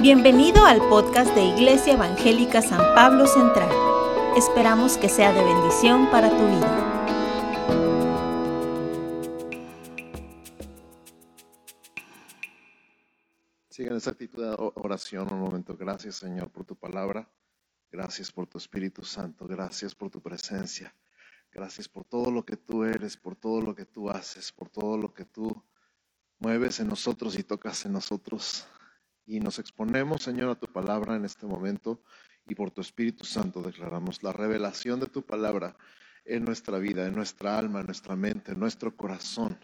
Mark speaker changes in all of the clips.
Speaker 1: Bienvenido al podcast de Iglesia Evangélica San Pablo Central. Esperamos que sea de bendición para tu vida.
Speaker 2: Sigan esa actitud de oración un momento. Gracias Señor por tu palabra. Gracias por tu Espíritu Santo. Gracias por tu presencia. Gracias por todo lo que tú eres, por todo lo que tú haces, por todo lo que tú mueves en nosotros y tocas en nosotros. Y nos exponemos, Señor, a tu palabra en este momento y por tu Espíritu Santo declaramos la revelación de tu palabra en nuestra vida, en nuestra alma, en nuestra mente, en nuestro corazón.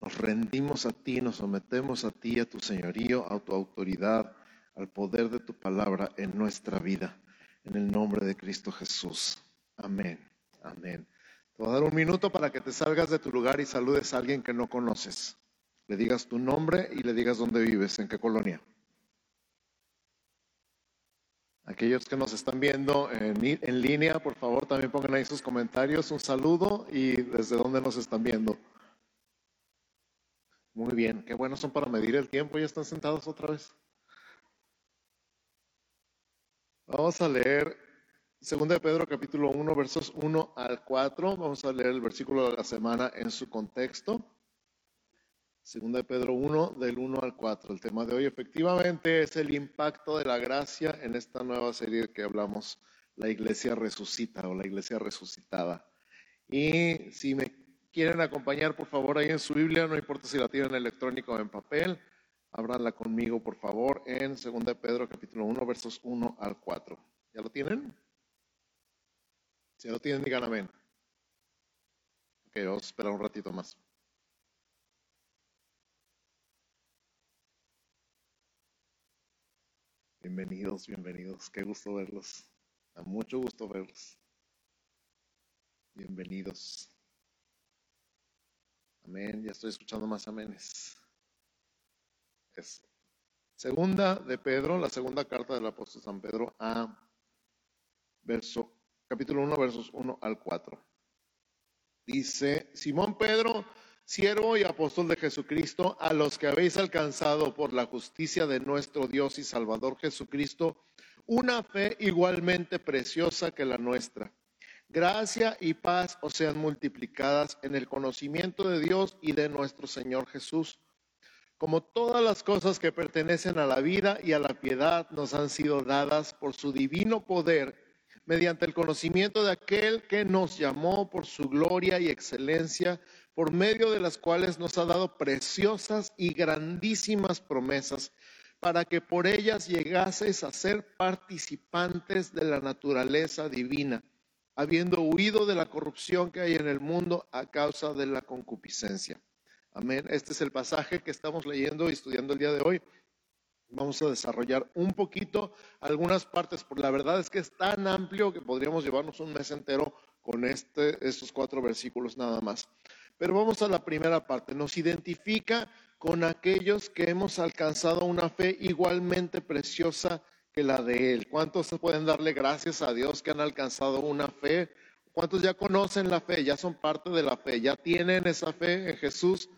Speaker 2: Nos rendimos a ti, nos sometemos a ti, a tu señorío, a tu autoridad, al poder de tu palabra en nuestra vida. En el nombre de Cristo Jesús. Amén. Amén. Te voy a dar un minuto para que te salgas de tu lugar y saludes a alguien que no conoces. Le digas tu nombre y le digas dónde vives, en qué colonia. Aquellos que nos están viendo en, línea, por favor, también pongan ahí sus comentarios, un saludo y desde dónde nos están viendo. Muy bien, qué buenos son para medir el tiempo, ya están sentados otra vez. Vamos a leer 2 de Pedro capítulo 1 versos 1 al 4. Vamos a leer el versículo de la semana en su contexto. Segunda de Pedro 1, del 1 al 4. El tema de hoy efectivamente es el impacto de la gracia en esta nueva serie que hablamos, la iglesia resucita o la iglesia resucitada. Y si me quieren acompañar, por favor, ahí en su Biblia, no importa si la tienen electrónica o en papel, ábranla conmigo, por favor, en Segunda de Pedro capítulo 1, versos 1 al 4. ¿Ya lo tienen? Si ya lo tienen, digan amén. Ok, vamos a esperar un ratito más. Bienvenidos, bienvenidos. Qué gusto verlos. Da mucho gusto verlos. Bienvenidos. Amén. Ya estoy escuchando más amenes. Segunda de Pedro, la segunda carta del apóstol San Pedro a verso, capítulo 1, versos 1 al 4. Dice, Simón Pedro, siervo y apóstol de Jesucristo, a los que habéis alcanzado por la justicia de nuestro Dios y Salvador Jesucristo, una fe igualmente preciosa que la nuestra. Gracia y paz os sean multiplicadas en el conocimiento de Dios y de nuestro Señor Jesús. Como todas las cosas que pertenecen a la vida y a la piedad nos han sido dadas por su divino poder, mediante el conocimiento de aquel que nos llamó por su gloria y excelencia por medio de las cuales nos ha dado preciosas y grandísimas promesas, para que por ellas llegases a ser participantes de la naturaleza divina, habiendo huido de la corrupción que hay en el mundo a causa de la concupiscencia. Amén. Este es el pasaje que estamos leyendo y estudiando el día de hoy. Vamos a desarrollar un poquito algunas partes, porque la verdad es que es tan amplio que podríamos llevarnos un mes entero con este, estos cuatro versículos nada más. Pero vamos a la primera parte. Nos identifica con aquellos que hemos alcanzado una fe igualmente preciosa que la de Él. ¿Cuántos pueden darle gracias a Dios que han alcanzado una fe? ¿Cuántos ya conocen la fe? Ya son parte de la fe, ya tienen esa fe en Jesús.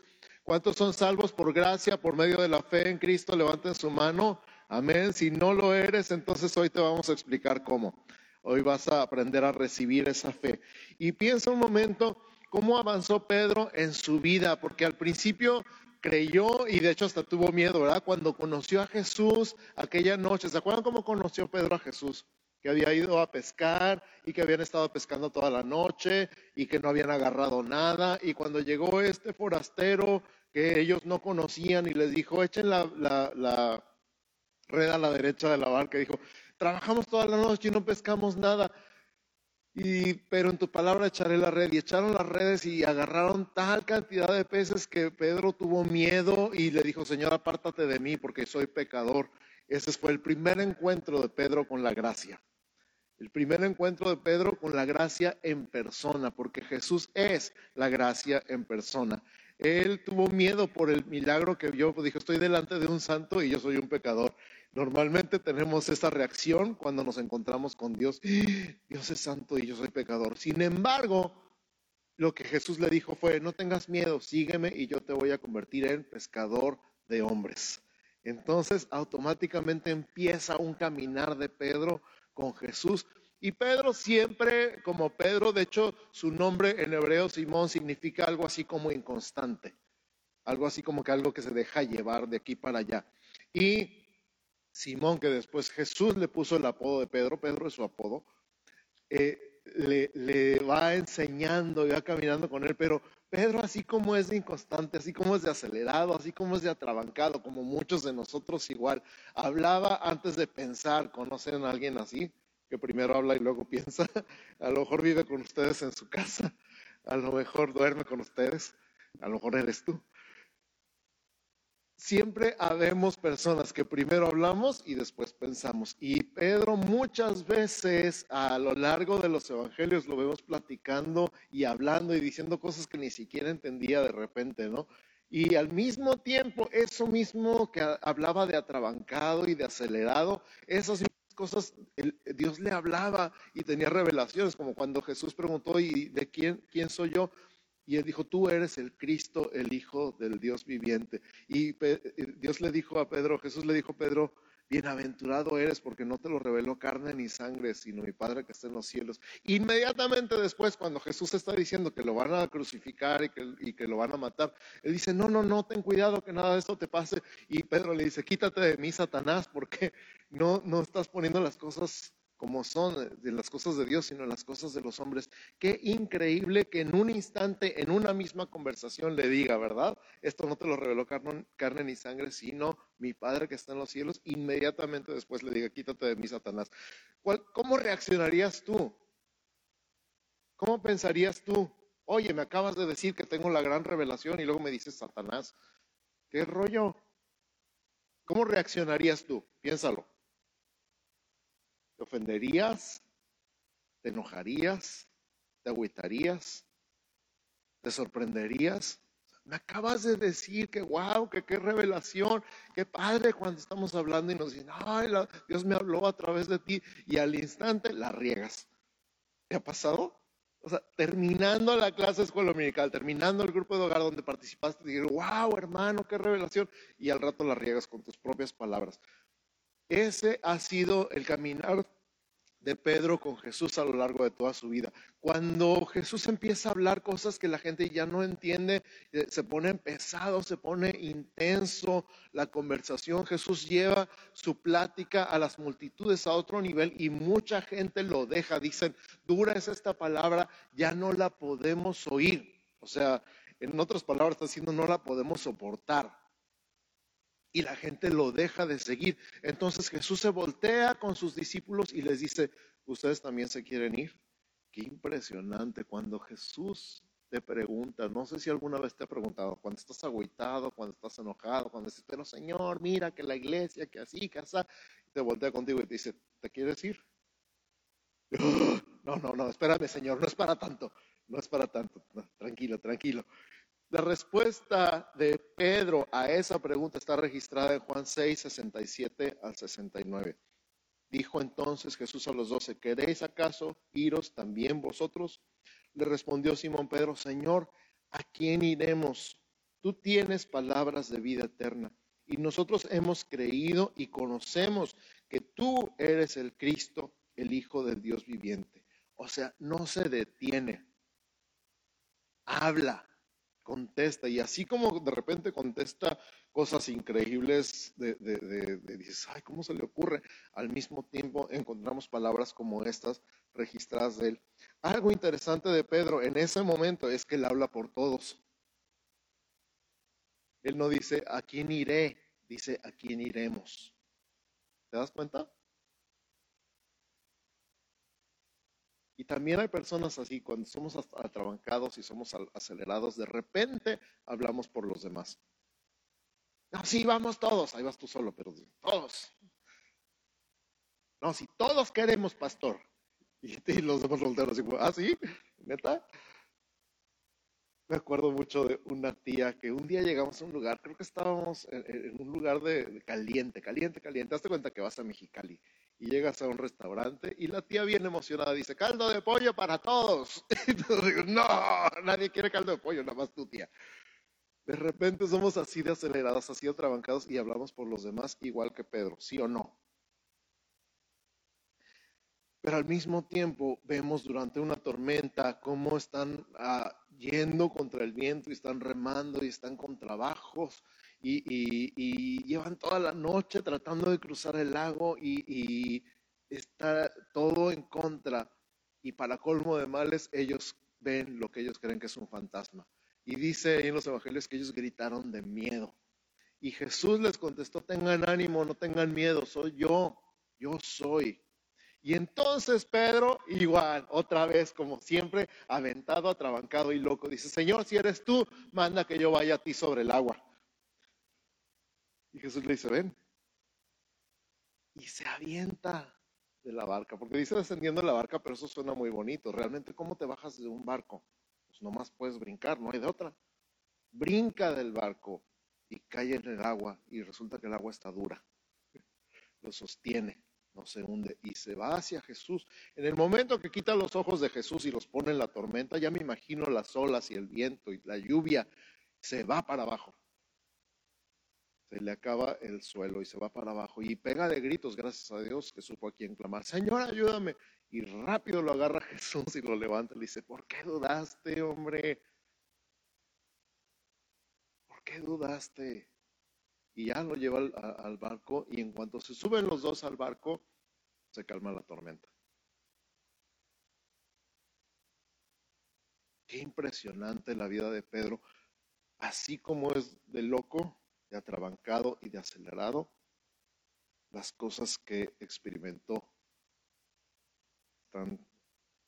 Speaker 2: ¿Cuántos son salvos por gracia, por medio de la fe en Cristo? Levanten su mano. Amén. Si no lo eres, entonces hoy te vamos a explicar cómo. Hoy vas a aprender a recibir esa fe. Y piensa un momento cómo avanzó Pedro en su vida, porque al principio creyó y de hecho hasta tuvo miedo, ¿verdad? Cuando conoció a Jesús aquella noche, ¿se acuerdan cómo conoció Pedro a Jesús? Que había ido a pescar y que habían estado pescando toda la noche y que no habían agarrado nada. Y cuando llegó este forastero que ellos no conocían y les dijo, echen la, la red a la derecha de la barca, dijo, trabajamos toda la noche y no pescamos nada. Y, pero en tu palabra echaré la red. Y echaron las redes y agarraron tal cantidad de peces que Pedro tuvo miedo y le dijo, Señor, apártate de mí porque soy pecador. Ese fue el primer encuentro de Pedro con la gracia. El primer encuentro de Pedro con la gracia en persona, porque Jesús es la gracia en persona. Él tuvo miedo por el milagro que vio, dijo, estoy delante de un santo y yo soy un pecador. Normalmente tenemos esa reacción cuando nos encontramos con Dios. Dios es santo y yo soy pecador. Sin embargo, lo que Jesús le dijo fue, no tengas miedo, sígueme y yo te voy a convertir en pescador de hombres. Entonces automáticamente empieza un caminar de Pedro con Jesús. Y Pedro siempre, como Pedro, de hecho su nombre en hebreo, Simón, significa algo así como inconstante, algo así como que algo que se deja llevar de aquí para allá. Y Simón, que después Jesús le puso el apodo de Pedro, Pedro es su apodo, eh, le, le, va enseñando y va caminando con él, pero Pedro, así como es de inconstante, así como es de acelerado, así como es de atrabancado, como muchos de nosotros igual, hablaba antes de pensar, ¿conocen a alguien así? Que primero habla y luego piensa, a lo mejor vive con ustedes en su casa, a lo mejor duerme con ustedes, a lo mejor eres tú siempre habemos personas que primero hablamos y después pensamos. Y Pedro muchas veces a lo largo de los evangelios lo vemos platicando y hablando y diciendo cosas que ni siquiera entendía de repente, ¿no? Y al mismo tiempo, eso mismo que hablaba de atrabancado y de acelerado, esas cosas Dios le hablaba y tenía revelaciones, como cuando Jesús preguntó, ¿y de quién, quién soy yo? Y él dijo, tú eres el Cristo, el Hijo del Dios viviente. Y Dios le dijo a Pedro, Jesús le dijo a Pedro, bienaventurado eres porque no te lo reveló carne ni sangre, sino mi Padre que está en los cielos. Inmediatamente después, cuando Jesús está diciendo que lo van a crucificar y que, y que lo van a matar, él dice, no, no, no, ten cuidado que nada de esto te pase. Y Pedro le dice, quítate de mí, Satanás, porque no, no estás poniendo las cosas como son eh, de las cosas de Dios, sino las cosas de los hombres. Qué increíble que en un instante, en una misma conversación le diga, ¿verdad? Esto no te lo reveló carne, ni sangre, sino mi Padre que está en los cielos. Inmediatamente después le diga, quítate de mí, Satanás. ¿Cómo reaccionarías tú? ¿Cómo pensarías tú? Oye, me acabas de decir que tengo la gran revelación y luego me dices Satanás. ¿Qué rollo? ¿Cómo reaccionarías tú? Piénsalo. ¿Te ofenderías? ¿Te enojarías? ¿Te agüitarías? ¿Te sorprenderías? Me acabas de decir que wow, que qué revelación, qué padre cuando estamos hablando y nos dicen, ay, Dios me habló a través de ti y al instante la riegas. ¿Te ha pasado? O sea, terminando la clase de escuela dominical, terminando el grupo de hogar donde participaste, dijeron, wow, hermano, qué revelación, y al rato la riegas con tus propias palabras. Ese ha sido el caminar de Pedro con Jesús a lo largo de toda su vida. Cuando Jesús empieza a hablar cosas que la gente ya no entiende, eh, se pone pesado, se pone intenso la conversación. Jesús lleva su plática a las multitudes a otro nivel y mucha gente lo deja. Dicen, dura es esta palabra, ya no la podemos oír. O sea, en otras palabras está diciendo, no la podemos soportar y la gente lo deja de seguir. Entonces Jesús se voltea con sus discípulos y les dice, ¿ustedes también se quieren ir? Qué impresionante cuando Jesús te pregunta, no sé si alguna vez te ha preguntado, cuando estás agüitado, cuando estás enojado, cuando dices, pero Señor, mira que la iglesia, que así, que así, te voltea contigo y te dice, ¿te quieres ir? No, no, no, espérame Señor, no es para tanto, no es para tanto, tranquilo, tranquilo. La respuesta de Pedro a esa pregunta está registrada en Juan 6, 67 al 69. Dijo entonces Jesús a los doce, ¿queréis acaso iros también vosotros? Le respondió Simón Pedro, Señor, ¿a quién iremos? Tú tienes palabras de vida eterna y nosotros hemos creído y conocemos que tú eres el Cristo, el Hijo del Dios viviente. O sea, no se detiene. Habla, contesta. Y así como de repente contesta cosas increíbles, de, dices, ay, ¿cómo se le ocurre? Al mismo tiempo encontramos palabras como estas registradas de él. Algo interesante de Pedro en ese momento es que él habla por todos. Él no dice, ¿a quién iré? Dice, ¿a quién iremos? ¿Te das cuenta? Y también hay personas así, cuando somos atrabancados y somos acelerados, de repente hablamos por los demás. No, sí, vamos todos, ahí vas tú solo, pero todos. No, si todos queremos pastor. Y, los demás solteros, ah, sí, neta. Me acuerdo mucho de una tía que un día llegamos a un lugar, creo que estábamos en, un lugar de, caliente, caliente, caliente. Hazte cuenta que vas a Mexicali y llegas a un restaurante y la tía bien emocionada dice, caldo de pollo para todos. Y digo, no, nadie quiere caldo de pollo, nada más tu tía. De repente somos así de acelerados, así de trabancados y hablamos por los demás igual que Pedro, ¿sí o no? Pero al mismo tiempo vemos durante una tormenta cómo están ah, yendo contra el viento y están remando y están con trabajos y, llevan toda la noche tratando de cruzar el lago y, y está todo en contra. Y para colmo de males, ellos ven lo que ellos creen que es un fantasma. Y dice en los evangelios que ellos gritaron de miedo. Y Jesús les contestó, tengan ánimo, no tengan miedo, soy yo, yo soy. Y entonces Pedro, igual, otra vez, como siempre, aventado, atrabancado y loco, dice, Señor, si eres tú, manda que yo vaya a ti sobre el agua. Y Jesús le dice, ven. Y se avienta de la barca, porque dice descendiendo de la barca, pero eso suena muy bonito. Realmente, ¿cómo te bajas de un barco? Pues nomás puedes brincar, no hay de otra. Brinca del barco y cae en el agua y resulta que el agua está dura. Lo sostiene no se hunde y se va hacia Jesús. En el momento que quita los ojos de Jesús y los pone en la tormenta, ya me imagino las olas y el viento y la lluvia, se va para abajo. Se le acaba el suelo y se va para abajo y pega de gritos, gracias a Dios que supo a quién clamar. Señor, ayúdame. Y rápido lo agarra Jesús y lo levanta y le dice, ¿por qué dudaste, hombre? ¿Por qué dudaste? y ya lo lleva al, barco y en cuanto se suben los dos al barco, se calma la tormenta. Qué impresionante la vida de Pedro, así como es de loco, de atrabancado y de acelerado, las cosas que experimentó tan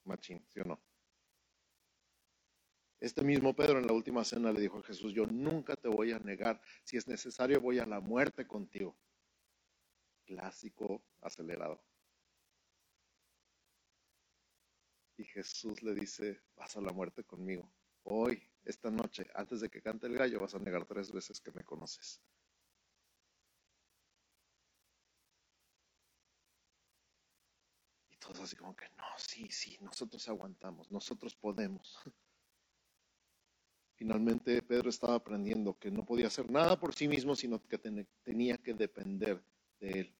Speaker 2: machín, ¿sí o no? Este mismo Pedro en la última cena le dijo a Jesús, yo nunca te voy a negar, si es necesario voy a la muerte contigo. Clásico acelerado. Y Jesús le dice, vas a la muerte conmigo. Hoy, esta noche, antes de que cante el gallo, vas a negar tres veces que me conoces. Y todos así como que, no, sí, sí, nosotros aguantamos, nosotros podemos. Finalmente Pedro estaba aprendiendo que no podía hacer nada por sí mismo, sino que tenía que depender de él.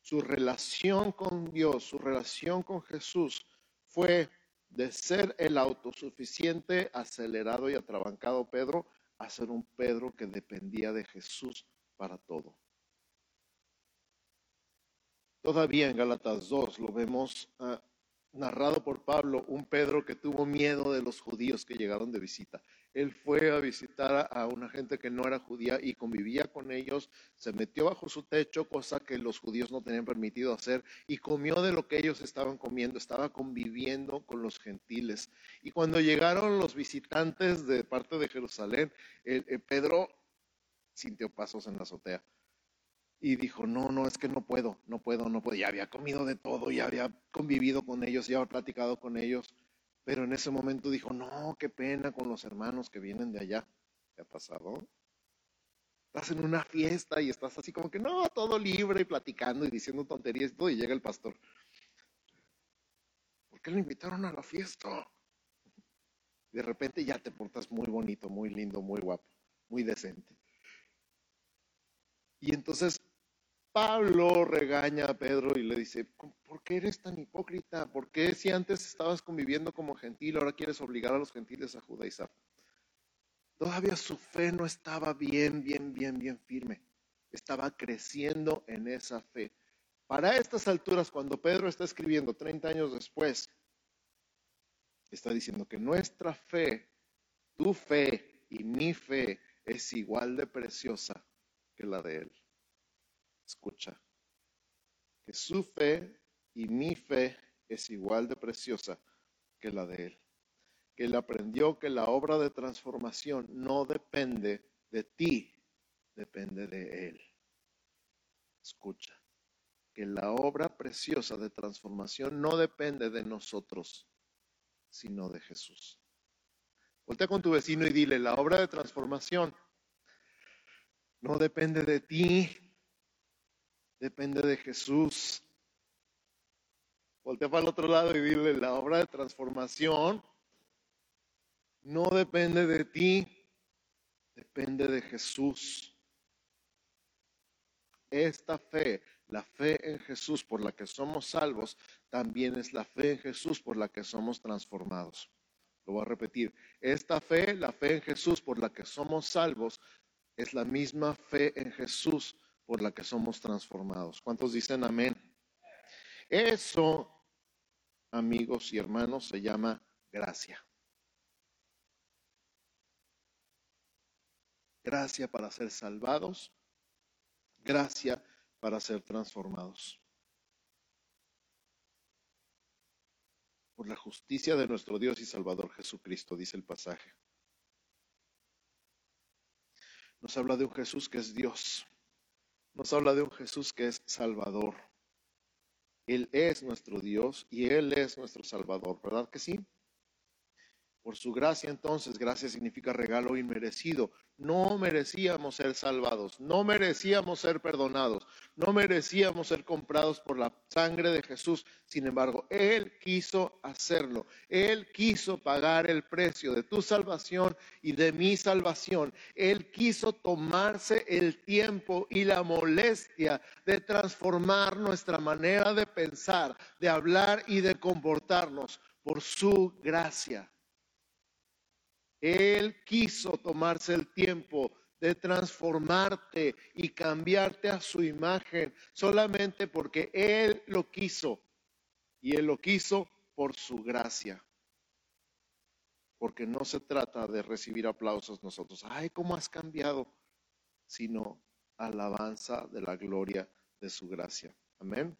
Speaker 2: Su relación con Dios, su relación con Jesús fue de ser el autosuficiente, acelerado y atrabancado Pedro, a ser un Pedro que dependía de Jesús para todo. Todavía en Gálatas 2 lo vemos ah, narrado por Pablo, un Pedro que tuvo miedo de los judíos que llegaron de visita. Él fue a visitar a una gente que no era judía y convivía con ellos, se metió bajo su techo, cosa que los judíos no tenían permitido hacer, y comió de lo que ellos estaban comiendo, estaba conviviendo con los gentiles. Y cuando llegaron los visitantes de parte de Jerusalén, Pedro sintió pasos en la azotea y dijo, no, no, es que no puedo, no puedo, no puedo. Ya había comido de todo, ya había convivido con ellos, ya había platicado con ellos, pero en ese momento dijo, no, qué pena con los hermanos que vienen de allá. ¿Qué ha pasado? Estás en una fiesta y estás así como que, no, todo libre y platicando y diciendo tonterías y todo, y llega el pastor. ¿Por qué le invitaron a la fiesta? De repente ya te portas muy bonito, muy lindo, muy guapo, muy decente. Y entonces Pablo regaña a Pedro y le dice, ¿por qué eres tan hipócrita? ¿Por qué si antes estabas conviviendo como gentil, ahora quieres obligar a los gentiles a judaizar? Todavía su fe no estaba bien, bien, bien, bien firme. Estaba creciendo en esa fe. Para estas alturas, cuando Pedro está escribiendo 30 años después, está diciendo que nuestra fe, tu fe y mi fe es igual de preciosa que la de él. Escucha, que su fe y mi fe es igual de preciosa que la de él. Que él aprendió que la obra de transformación no depende de ti, depende de él. Escucha, que la obra preciosa de transformación no depende de nosotros, sino de Jesús. Voltea con tu vecino y dile, la obra de transformación no depende de ti, depende de Jesús. Voltea para el otro lado y dile, la obra de transformación no depende de ti, depende de Jesús. Esta fe, la fe en Jesús por la que somos salvos, también es la fe en Jesús por la que somos transformados. Lo voy a repetir. Esta fe, la fe en Jesús por la que somos salvos, es la misma fe en Jesús por la que somos transformados. ¿Cuántos dicen amén? Eso, amigos y hermanos, se llama gracia. Gracia para ser salvados, gracia para ser transformados. Por la justicia de nuestro Dios y Salvador Jesucristo, dice el pasaje. Nos habla de un Jesús que es Dios. Nos habla de un Jesús que es Salvador. Él es nuestro Dios y Él es nuestro Salvador, ¿verdad que sí? Por su gracia entonces, gracia significa regalo inmerecido. No merecíamos ser salvados, no merecíamos ser perdonados, no merecíamos ser comprados por la sangre de Jesús. Sin embargo, Él quiso hacerlo. Él quiso pagar el precio de tu salvación y de mi salvación. Él quiso tomarse el tiempo y la molestia de transformar nuestra manera de pensar, de hablar y de comportarnos por su gracia. Él quiso tomarse el tiempo de transformarte y cambiarte a su imagen solamente porque Él lo quiso. Y Él lo quiso por su gracia. Porque no se trata de recibir aplausos nosotros. Ay, ¿cómo has cambiado? Sino alabanza de la gloria de su gracia. Amén.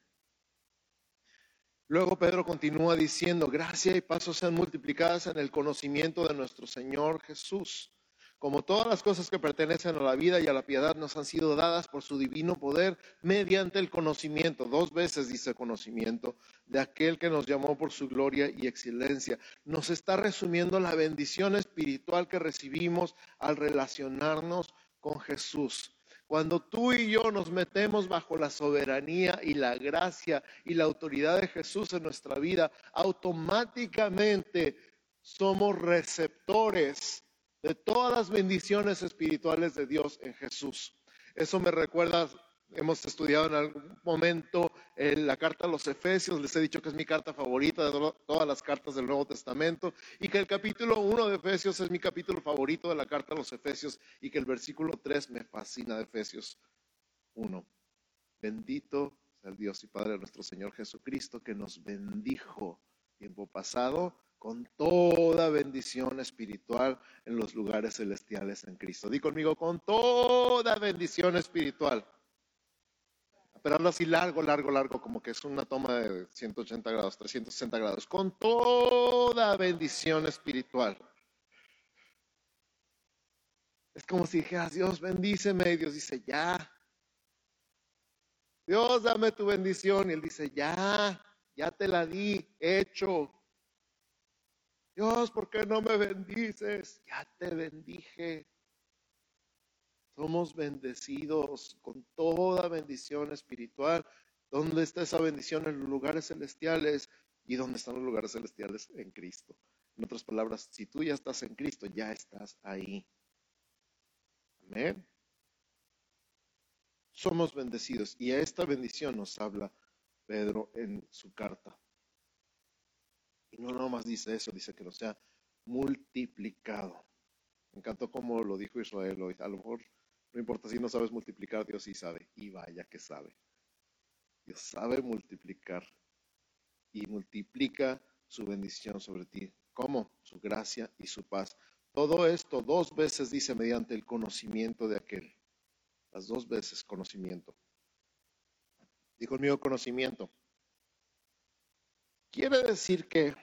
Speaker 2: Luego Pedro continúa diciendo, gracia y paso sean multiplicadas en el conocimiento de nuestro Señor Jesús. Como todas las cosas que pertenecen a la vida y a la piedad nos han sido dadas por su divino poder mediante el conocimiento, dos veces dice conocimiento, de aquel que nos llamó por su gloria y excelencia. Nos está resumiendo la bendición espiritual que recibimos al relacionarnos con Jesús. Cuando tú y yo nos metemos bajo la soberanía y la gracia y la autoridad de Jesús en nuestra vida, automáticamente somos receptores de todas las bendiciones espirituales de Dios en Jesús. Eso me recuerda hemos estudiado en algún momento en la carta a los Efesios, les he dicho que es mi carta favorita de todas las cartas del Nuevo Testamento y que el capítulo 1 de Efesios es mi capítulo favorito de la carta a los Efesios y que el versículo 3 me fascina de Efesios 1. Bendito sea el Dios y Padre de nuestro Señor Jesucristo que nos bendijo tiempo pasado con toda bendición espiritual en los lugares celestiales en Cristo. Di conmigo, con toda bendición espiritual pero hablo así largo, largo, largo, como que es una toma de 180 grados, 360 grados, con toda bendición espiritual. Es como si dijeras, Dios bendíceme, y Dios dice, ya. Dios, dame tu bendición, y Él dice, ya, ya te la di, hecho. Dios, ¿por qué no me bendices? Ya te bendije. Somos bendecidos con toda bendición espiritual. ¿Dónde está esa bendición? En los lugares celestiales. ¿Y dónde están los lugares celestiales? En Cristo. En otras palabras, si tú ya estás en Cristo, ya estás ahí. Amén. Somos bendecidos. Y a esta bendición nos habla Pedro en su carta. Y no nomás dice eso, dice que nos sea multiplicado. Me encantó como lo dijo Israel hoy. A lo mejor no importa si no sabes multiplicar, Dios sí sabe. Y vaya que sabe. Dios sabe multiplicar. Y multiplica su bendición sobre ti. ¿Cómo? Su gracia y su paz. Todo esto dos veces dice mediante el conocimiento de aquel. Las dos veces conocimiento. Dijo el mío conocimiento. Quiere decir que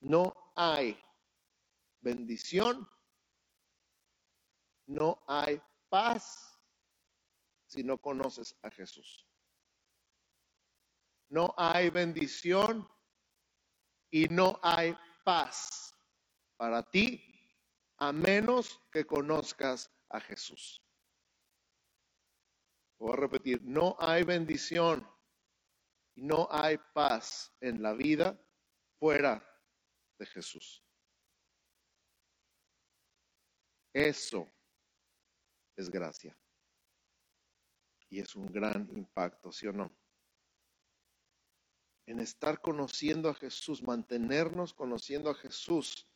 Speaker 2: no hay bendición no hay paz si no conoces a Jesús. No hay bendición y no hay paz para ti a menos que conozcas a Jesús. Voy a repetir, no hay bendición no hay paz en la vida fuera de Jesús. Eso es gracia. Y es un gran impacto, ¿sí o no? En estar conociendo a Jesús, mantenernos conociendo a Jesús,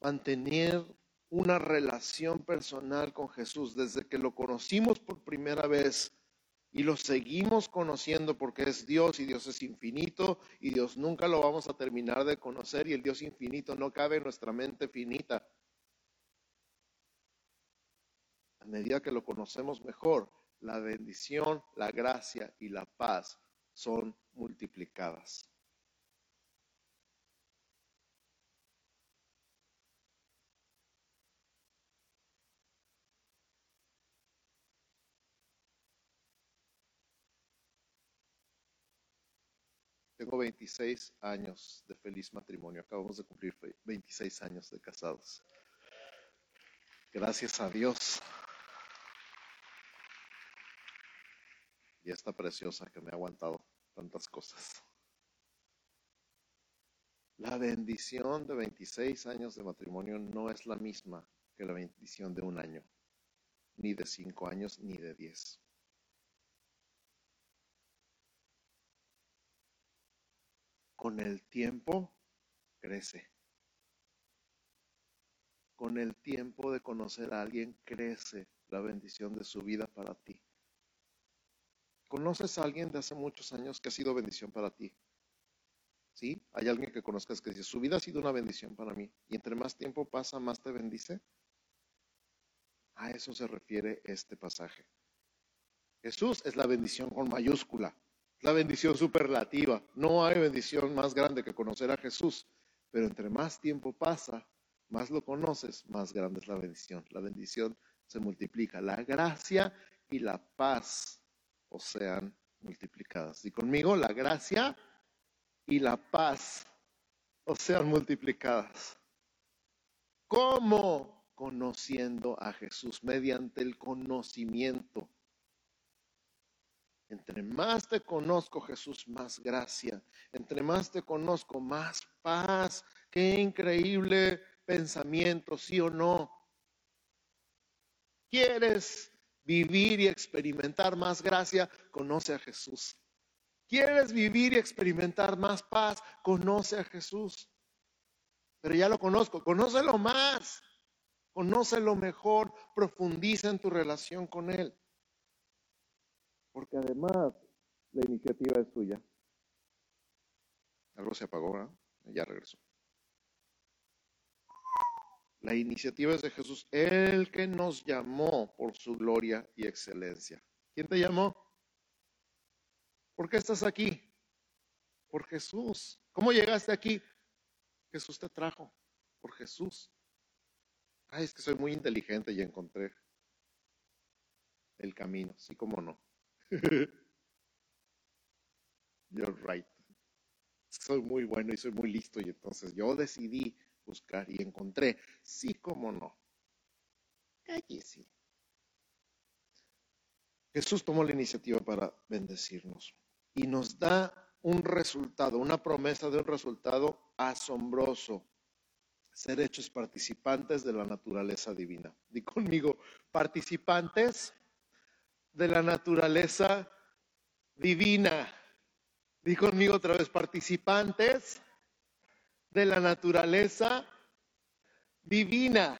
Speaker 2: mantener una relación personal con Jesús desde que lo conocimos por primera vez y lo seguimos conociendo porque es Dios y Dios es infinito y Dios nunca lo vamos a terminar de conocer y el Dios infinito no cabe en nuestra mente finita. A medida que lo conocemos mejor, la bendición, la gracia y la paz son multiplicadas. Tengo 26 años de feliz matrimonio. Acabamos de cumplir 26 años de casados. Gracias a Dios. Y esta preciosa que me ha aguantado tantas cosas. La bendición de 26 años de matrimonio no es la misma que la bendición de un año, ni de 5 años, ni de 10. Con el tiempo crece. Con el tiempo de conocer a alguien crece la bendición de su vida para ti. ¿Conoces a alguien de hace muchos años que ha sido bendición para ti? ¿Sí? ¿Hay alguien que conozcas que dice, su vida ha sido una bendición para mí y entre más tiempo pasa, más te bendice? A eso se refiere este pasaje. Jesús es la bendición con mayúscula la bendición superlativa. No hay bendición más grande que conocer a Jesús, pero entre más tiempo pasa, más lo conoces, más grande es la bendición. La bendición se multiplica. La gracia y la paz o sean multiplicadas. Y conmigo, la gracia y la paz o sean multiplicadas. ¿Cómo? Conociendo a Jesús mediante el conocimiento entre más te conozco, Jesús, más gracia. Entre más te conozco, más paz. Qué increíble pensamiento, sí o no. ¿Quieres vivir y experimentar más gracia? Conoce a Jesús. ¿Quieres vivir y experimentar más paz? Conoce a Jesús. Pero ya lo conozco, conócelo más, conócelo mejor, profundiza en tu relación con Él porque además la iniciativa es suya. Algo se apagó, ¿verdad? Ya regresó. La iniciativa es de Jesús, el que nos llamó por su gloria y excelencia. ¿Quién te llamó? ¿Por qué estás aquí? Por Jesús. ¿Cómo llegaste aquí? Jesús te trajo. Por Jesús. Ay, es que soy muy inteligente y encontré el camino. Sí, cómo no. You're right. Soy muy bueno y soy muy listo y entonces yo decidí buscar y encontré. Sí, como no. sí. Jesús tomó la iniciativa para bendecirnos y nos da un resultado, una promesa de un resultado asombroso. Ser hechos participantes de la naturaleza divina. Di conmigo, participantes de la naturaleza divina. Di conmigo otra vez, participantes de la naturaleza divina.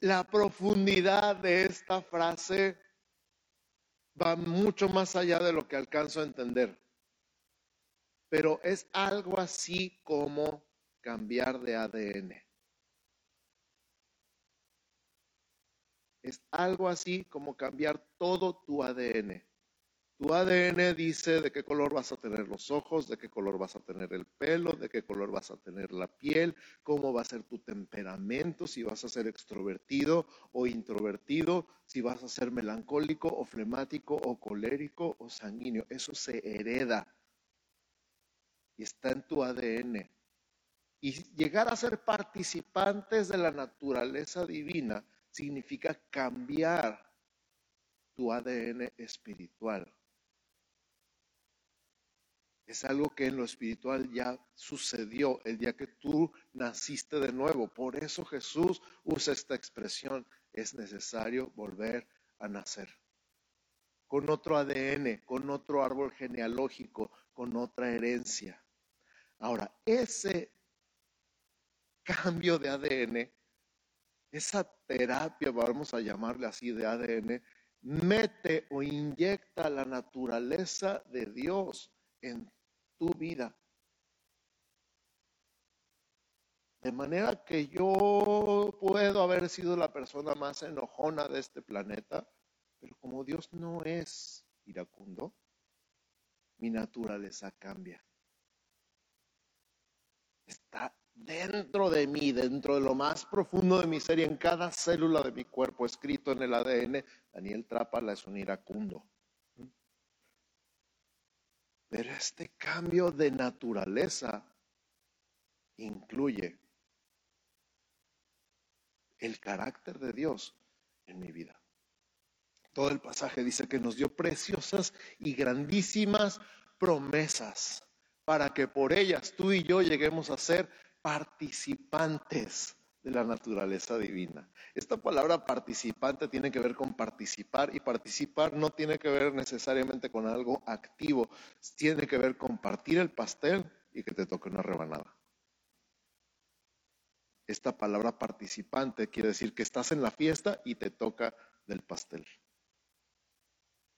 Speaker 2: La profundidad de esta frase va mucho más allá de lo que alcanzo a entender. Pero es algo así como cambiar de ADN. Es algo así como cambiar todo tu ADN. Tu ADN dice de qué color vas a tener los ojos, de qué color vas a tener el pelo, de qué color vas a tener la piel, cómo va a ser tu temperamento, si vas a ser extrovertido o introvertido, si vas a ser melancólico o flemático o colérico o sanguíneo. Eso se hereda y está en tu ADN. Y llegar a ser participantes de la naturaleza divina significa cambiar tu ADN espiritual. Es algo que en lo espiritual ya sucedió el día que tú naciste de nuevo. Por eso Jesús usa esta expresión. Es necesario volver a nacer. Con otro ADN, con otro árbol genealógico, con otra herencia. Ahora, ese cambio de ADN, esa terapia, vamos a llamarle así, de ADN, mete o inyecta la naturaleza de Dios en tu vida. De manera que yo puedo haber sido la persona más enojona de este planeta, pero como Dios no es iracundo, mi naturaleza cambia. Está dentro de mí, dentro de lo más profundo de mi ser y en cada célula de mi cuerpo, escrito en el ADN, Daniel Trápala es un iracundo. Pero este cambio de naturaleza incluye el carácter de Dios en mi vida. Todo el pasaje dice que nos dio preciosas y grandísimas promesas para que por ellas tú y yo lleguemos a ser participantes de la naturaleza divina. Esta palabra participante tiene que ver con participar y participar no tiene que ver necesariamente con algo activo, tiene que ver con partir el pastel y que te toque una rebanada. Esta palabra participante quiere decir que estás en la fiesta y te toca del pastel.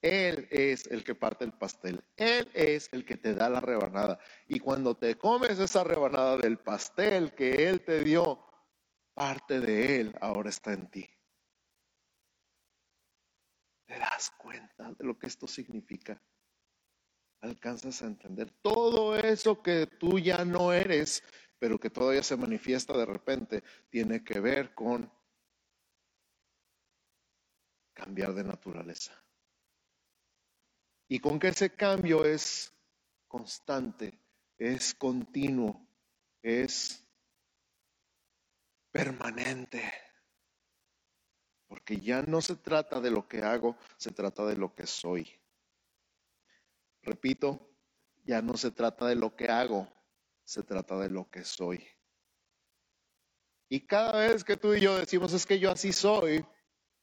Speaker 2: Él es el que parte el pastel. Él es el que te da la rebanada. Y cuando te comes esa rebanada del pastel que Él te dio, parte de Él ahora está en ti. ¿Te das cuenta de lo que esto significa? Alcanzas a entender todo eso que tú ya no eres, pero que todavía se manifiesta de repente, tiene que ver con cambiar de naturaleza y con que ese cambio es constante, es continuo, es permanente. Porque ya no se trata de lo que hago, se trata de lo que soy. Repito, ya no se trata de lo que hago, se trata de lo que soy. Y cada vez que tú y yo decimos es que yo así soy,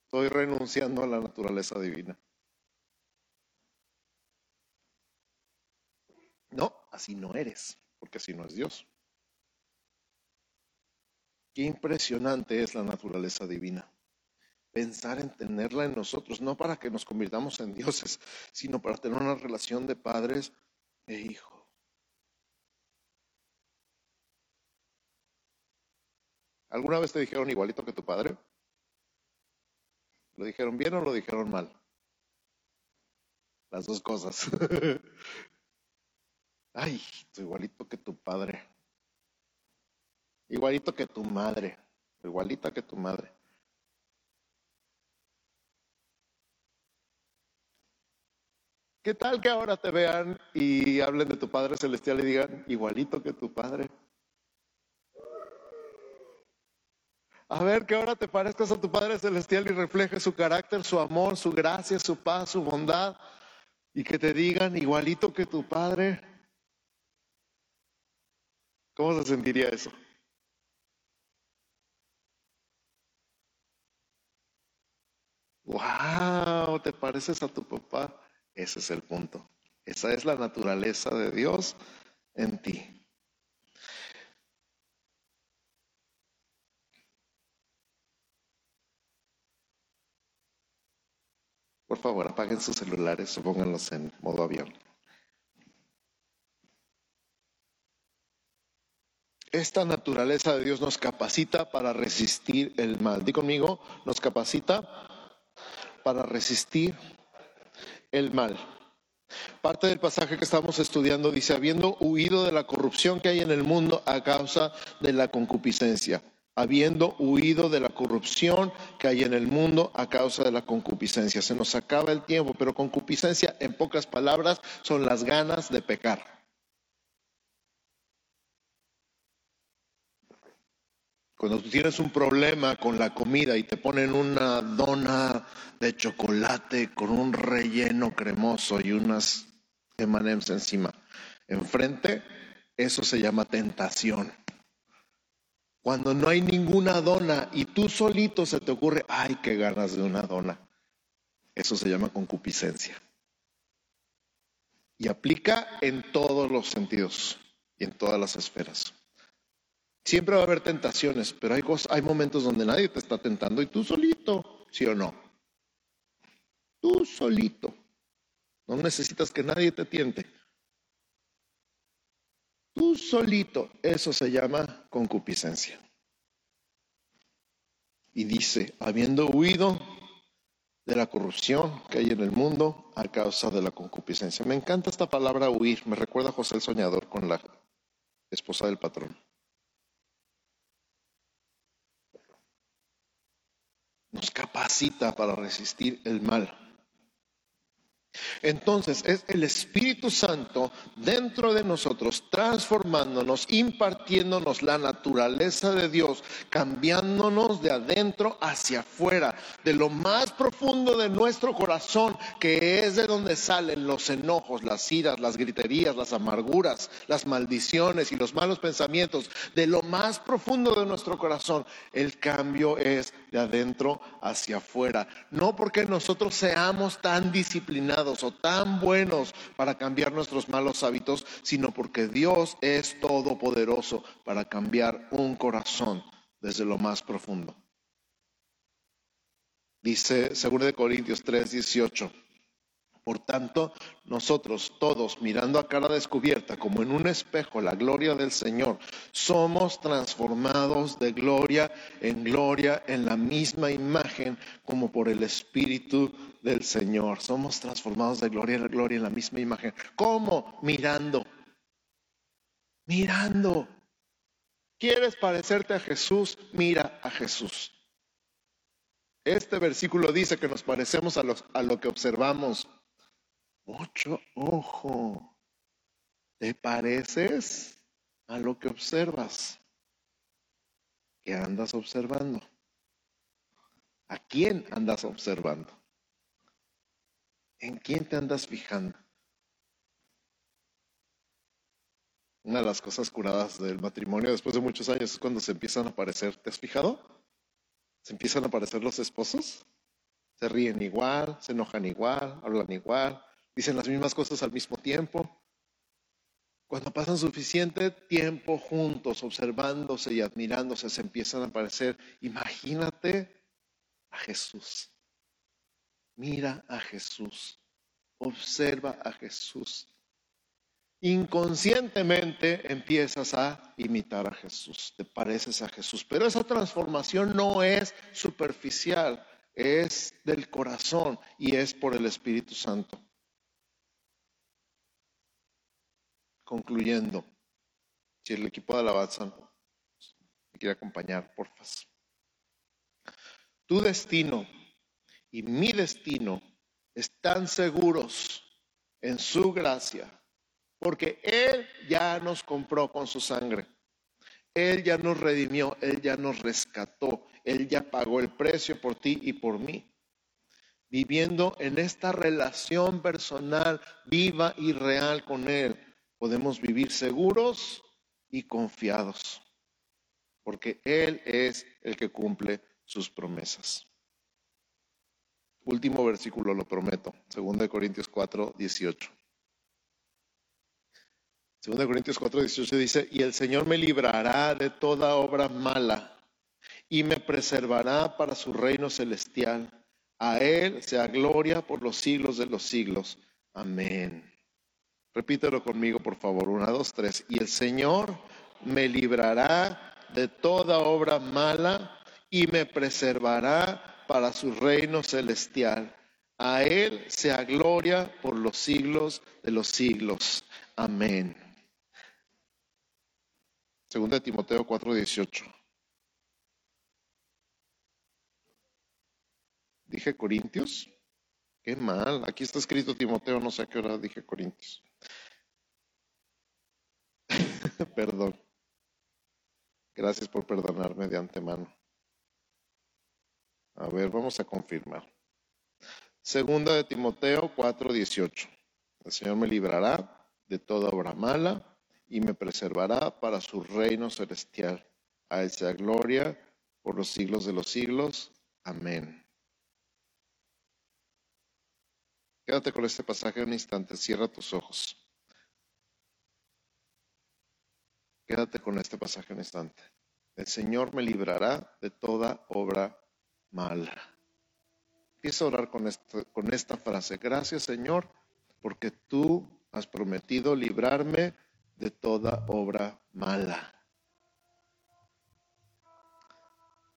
Speaker 2: estoy renunciando a la naturaleza divina. No, así no eres, porque así no es Dios. Qué impresionante es la naturaleza divina. Pensar en tenerla en nosotros, no para que nos convirtamos en dioses, sino para tener una relación de padres e hijos. ¿Alguna vez te dijeron igualito que tu padre? ¿Lo dijeron bien o lo dijeron mal? Las dos cosas. Ay, igualito que tu padre. Igualito que tu madre. Igualita que tu madre. ¿Qué tal que ahora te vean y hablen de tu Padre Celestial y digan, igualito que tu Padre? A ver, que ahora te parezcas a tu Padre Celestial y refleje su carácter, su amor, su gracia, su paz, su bondad, y que te digan, igualito que tu Padre. ¿Cómo se sentiría eso? ¡Wow! ¿Te pareces a tu papá? Ese es el punto. Esa es la naturaleza de Dios en ti. Por favor, apaguen sus celulares o pónganlos en modo avión. Esta naturaleza de Dios nos capacita para resistir el mal. Di conmigo, nos capacita para resistir el mal. Parte del pasaje que estamos estudiando dice, habiendo huido de la corrupción que hay en el mundo a causa de la concupiscencia, habiendo huido de la corrupción que hay en el mundo a causa de la concupiscencia. Se nos acaba el tiempo, pero concupiscencia, en pocas palabras, son las ganas de pecar. Cuando tú tienes un problema con la comida y te ponen una dona de chocolate con un relleno cremoso y unas M&M's encima enfrente, eso se llama tentación. Cuando no hay ninguna dona y tú solito se te ocurre, ay, qué ganas de una dona. Eso se llama concupiscencia. Y aplica en todos los sentidos y en todas las esferas. Siempre va a haber tentaciones, pero hay, cosas, hay momentos donde nadie te está tentando y tú solito, ¿sí o no? Tú solito. No necesitas que nadie te tiente. Tú solito, eso se llama concupiscencia. Y dice, habiendo huido de la corrupción que hay en el mundo a causa de la concupiscencia. Me encanta esta palabra huir, me recuerda a José el Soñador con la esposa del patrón. Nos capacita para resistir el mal. Entonces es el Espíritu Santo dentro de nosotros, transformándonos, impartiéndonos la naturaleza de Dios, cambiándonos de adentro hacia afuera, de lo más profundo de nuestro corazón, que es de donde salen los enojos, las iras, las griterías, las amarguras, las maldiciones y los malos pensamientos, de lo más profundo de nuestro corazón. El cambio es de adentro hacia afuera, no porque nosotros seamos tan disciplinados, o tan buenos para cambiar nuestros malos hábitos, sino porque Dios es todopoderoso para cambiar un corazón desde lo más profundo. Dice 2 Corintios 3, 18. Por tanto, nosotros todos, mirando a cara descubierta, como en un espejo, la gloria del Señor, somos transformados de gloria en gloria en la misma imagen como por el Espíritu del Señor. Somos transformados de gloria en gloria en la misma imagen. ¿Cómo? Mirando. Mirando. ¿Quieres parecerte a Jesús? Mira a Jesús. Este versículo dice que nos parecemos a, a lo que observamos mucho ojo. ¿Te pareces a lo que observas? ¿Qué andas observando? ¿A quién andas observando? ¿En quién te andas fijando? Una de las cosas curadas del matrimonio después de muchos años es cuando se empiezan a aparecer. ¿Te has fijado? Se empiezan a aparecer los esposos. Se ríen igual, se enojan igual, hablan igual, dicen las mismas cosas al mismo tiempo. Cuando pasan suficiente tiempo juntos, observándose y admirándose, se empiezan a aparecer. Imagínate a Jesús. Mira a Jesús. Observa a Jesús. Inconscientemente empiezas a imitar a Jesús, te pareces a Jesús. Pero esa transformación no es superficial, es del corazón y es por el Espíritu Santo. Concluyendo, si el equipo de alabanza me quiere acompañar, porfa. Tu destino y mi destino están seguros en su gracia, porque Él ya nos compró con su sangre. Él ya nos redimió, Él ya nos rescató, Él ya pagó el precio por ti y por mí. Viviendo en esta relación personal viva y real con Él, podemos vivir seguros y confiados, porque Él es el que cumple sus promesas. Último versículo, lo prometo, 2 Corintios 4, 18. 2 Corintios 4, 18 dice, y el Señor me librará de toda obra mala y me preservará para su reino celestial. A Él sea gloria por los siglos de los siglos. Amén. Repítelo conmigo, por favor. Una, dos, tres. Y el Señor me librará de toda obra mala y me preservará para su reino celestial. A Él sea gloria por los siglos de los siglos. Amén. Segunda de Timoteo 4:18. ¿Dije Corintios? Qué mal. Aquí está escrito Timoteo, no sé a qué hora dije Corintios. Perdón. Gracias por perdonarme de antemano. A ver, vamos a confirmar. Segunda de Timoteo 4:18. El Señor me librará de toda obra mala y me preservará para su reino celestial. A esa gloria por los siglos de los siglos. Amén. Quédate con este pasaje un instante, cierra tus ojos. Quédate con este pasaje un instante. El Señor me librará de toda obra mala. Empieza orar con, con esta frase. Gracias Señor, porque tú has prometido librarme de toda obra mala.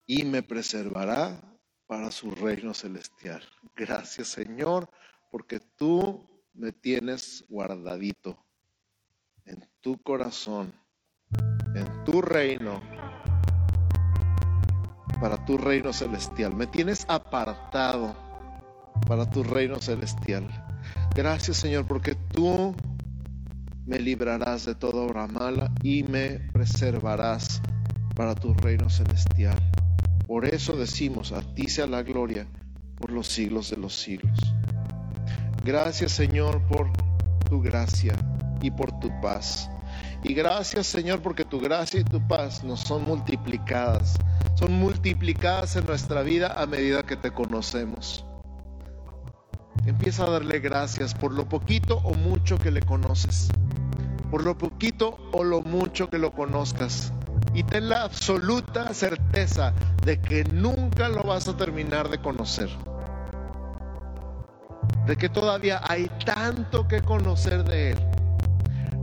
Speaker 2: Y me preservará para su reino celestial. Gracias Señor, porque tú me tienes guardadito en tu corazón, en tu reino, para tu reino celestial. Me tienes apartado para tu reino celestial. Gracias Señor, porque tú me librarás de toda obra mala y me preservarás para tu reino celestial. Por eso decimos, a ti sea la gloria por los siglos de los siglos. Gracias Señor por tu gracia y por tu paz. Y gracias Señor porque tu gracia y tu paz nos son multiplicadas. Son multiplicadas en nuestra vida a medida que te conocemos. Empieza a darle gracias por lo poquito o mucho que le conoces. Por lo poquito o lo mucho que lo conozcas. Y ten la absoluta certeza de que nunca lo vas a terminar de conocer. De que todavía hay tanto que conocer de Él.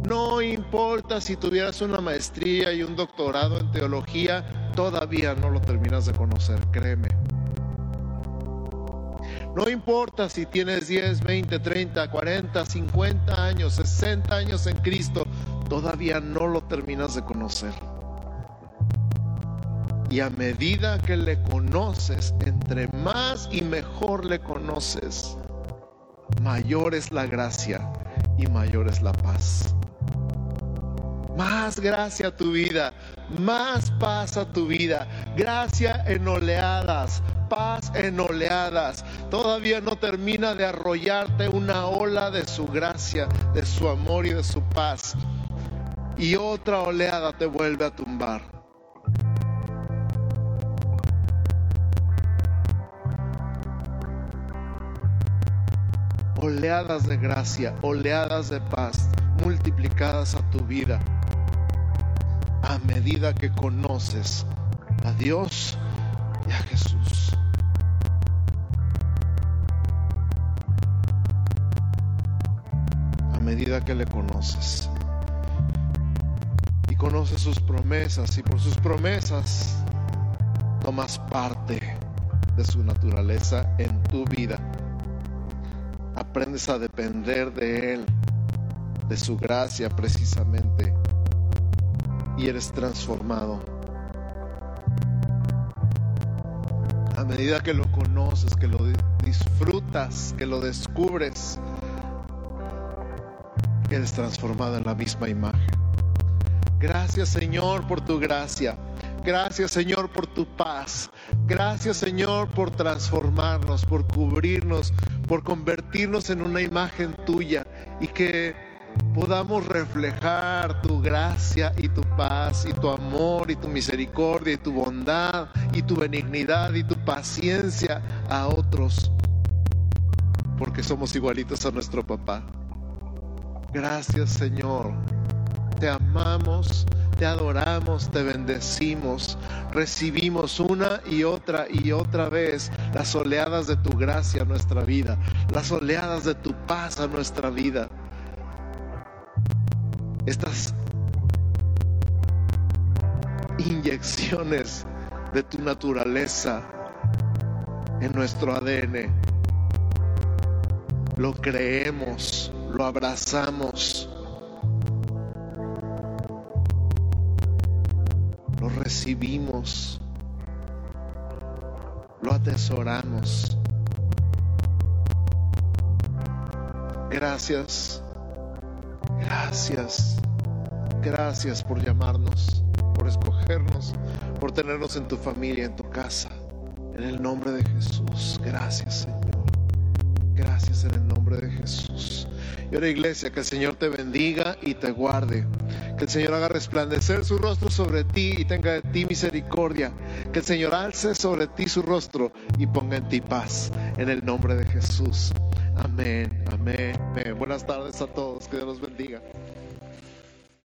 Speaker 2: No importa si tuvieras una maestría y un doctorado en teología, todavía no lo terminas de conocer, créeme. No importa si tienes 10, 20, 30, 40, 50 años, 60 años en Cristo, todavía no lo terminas de conocer. Y a medida que le conoces, entre más y mejor le conoces, mayor es la gracia y mayor es la paz. Más gracia a tu vida, más paz a tu vida, gracia en oleadas, paz en oleadas. Todavía no termina de arrollarte una ola de su gracia, de su amor y de su paz. Y otra oleada te vuelve a tumbar. Oleadas de gracia, oleadas de paz multiplicadas a tu vida a medida que conoces a Dios y a Jesús. A medida que le conoces y conoces sus promesas y por sus promesas tomas parte de su naturaleza en tu vida. Aprendes a depender de Él, de su gracia precisamente, y eres transformado a medida que lo conoces, que lo disfrutas, que lo descubres, eres transformado en la misma imagen. Gracias Señor por tu gracia. Gracias Señor por tu paz. Gracias Señor por transformarnos, por cubrirnos, por convertirnos en una imagen tuya y que podamos reflejar tu gracia y tu paz y tu amor y tu misericordia y tu bondad y tu benignidad y tu paciencia a otros, porque somos igualitos a nuestro papá. Gracias Señor, te amamos, te adoramos, te bendecimos, recibimos una y otra y otra vez las oleadas de tu gracia a nuestra vida, las oleadas de tu paz a nuestra vida estas inyecciones de tu naturaleza en nuestro ADN. Lo creemos, lo abrazamos, lo recibimos, lo atesoramos. Gracias Gracias, gracias por llamarnos, por escogernos, por tenernos en tu familia, en tu casa. En el nombre de Jesús, gracias Señor. Gracias en el nombre de Jesús. Y ahora iglesia, que el Señor te bendiga y te guarde. Que el Señor haga resplandecer su rostro sobre ti y tenga de ti misericordia. Que el Señor alce sobre ti su rostro y ponga en ti paz. En el nombre de Jesús. Amén, amén, amén. Buenas tardes a todos, que Dios los bendiga.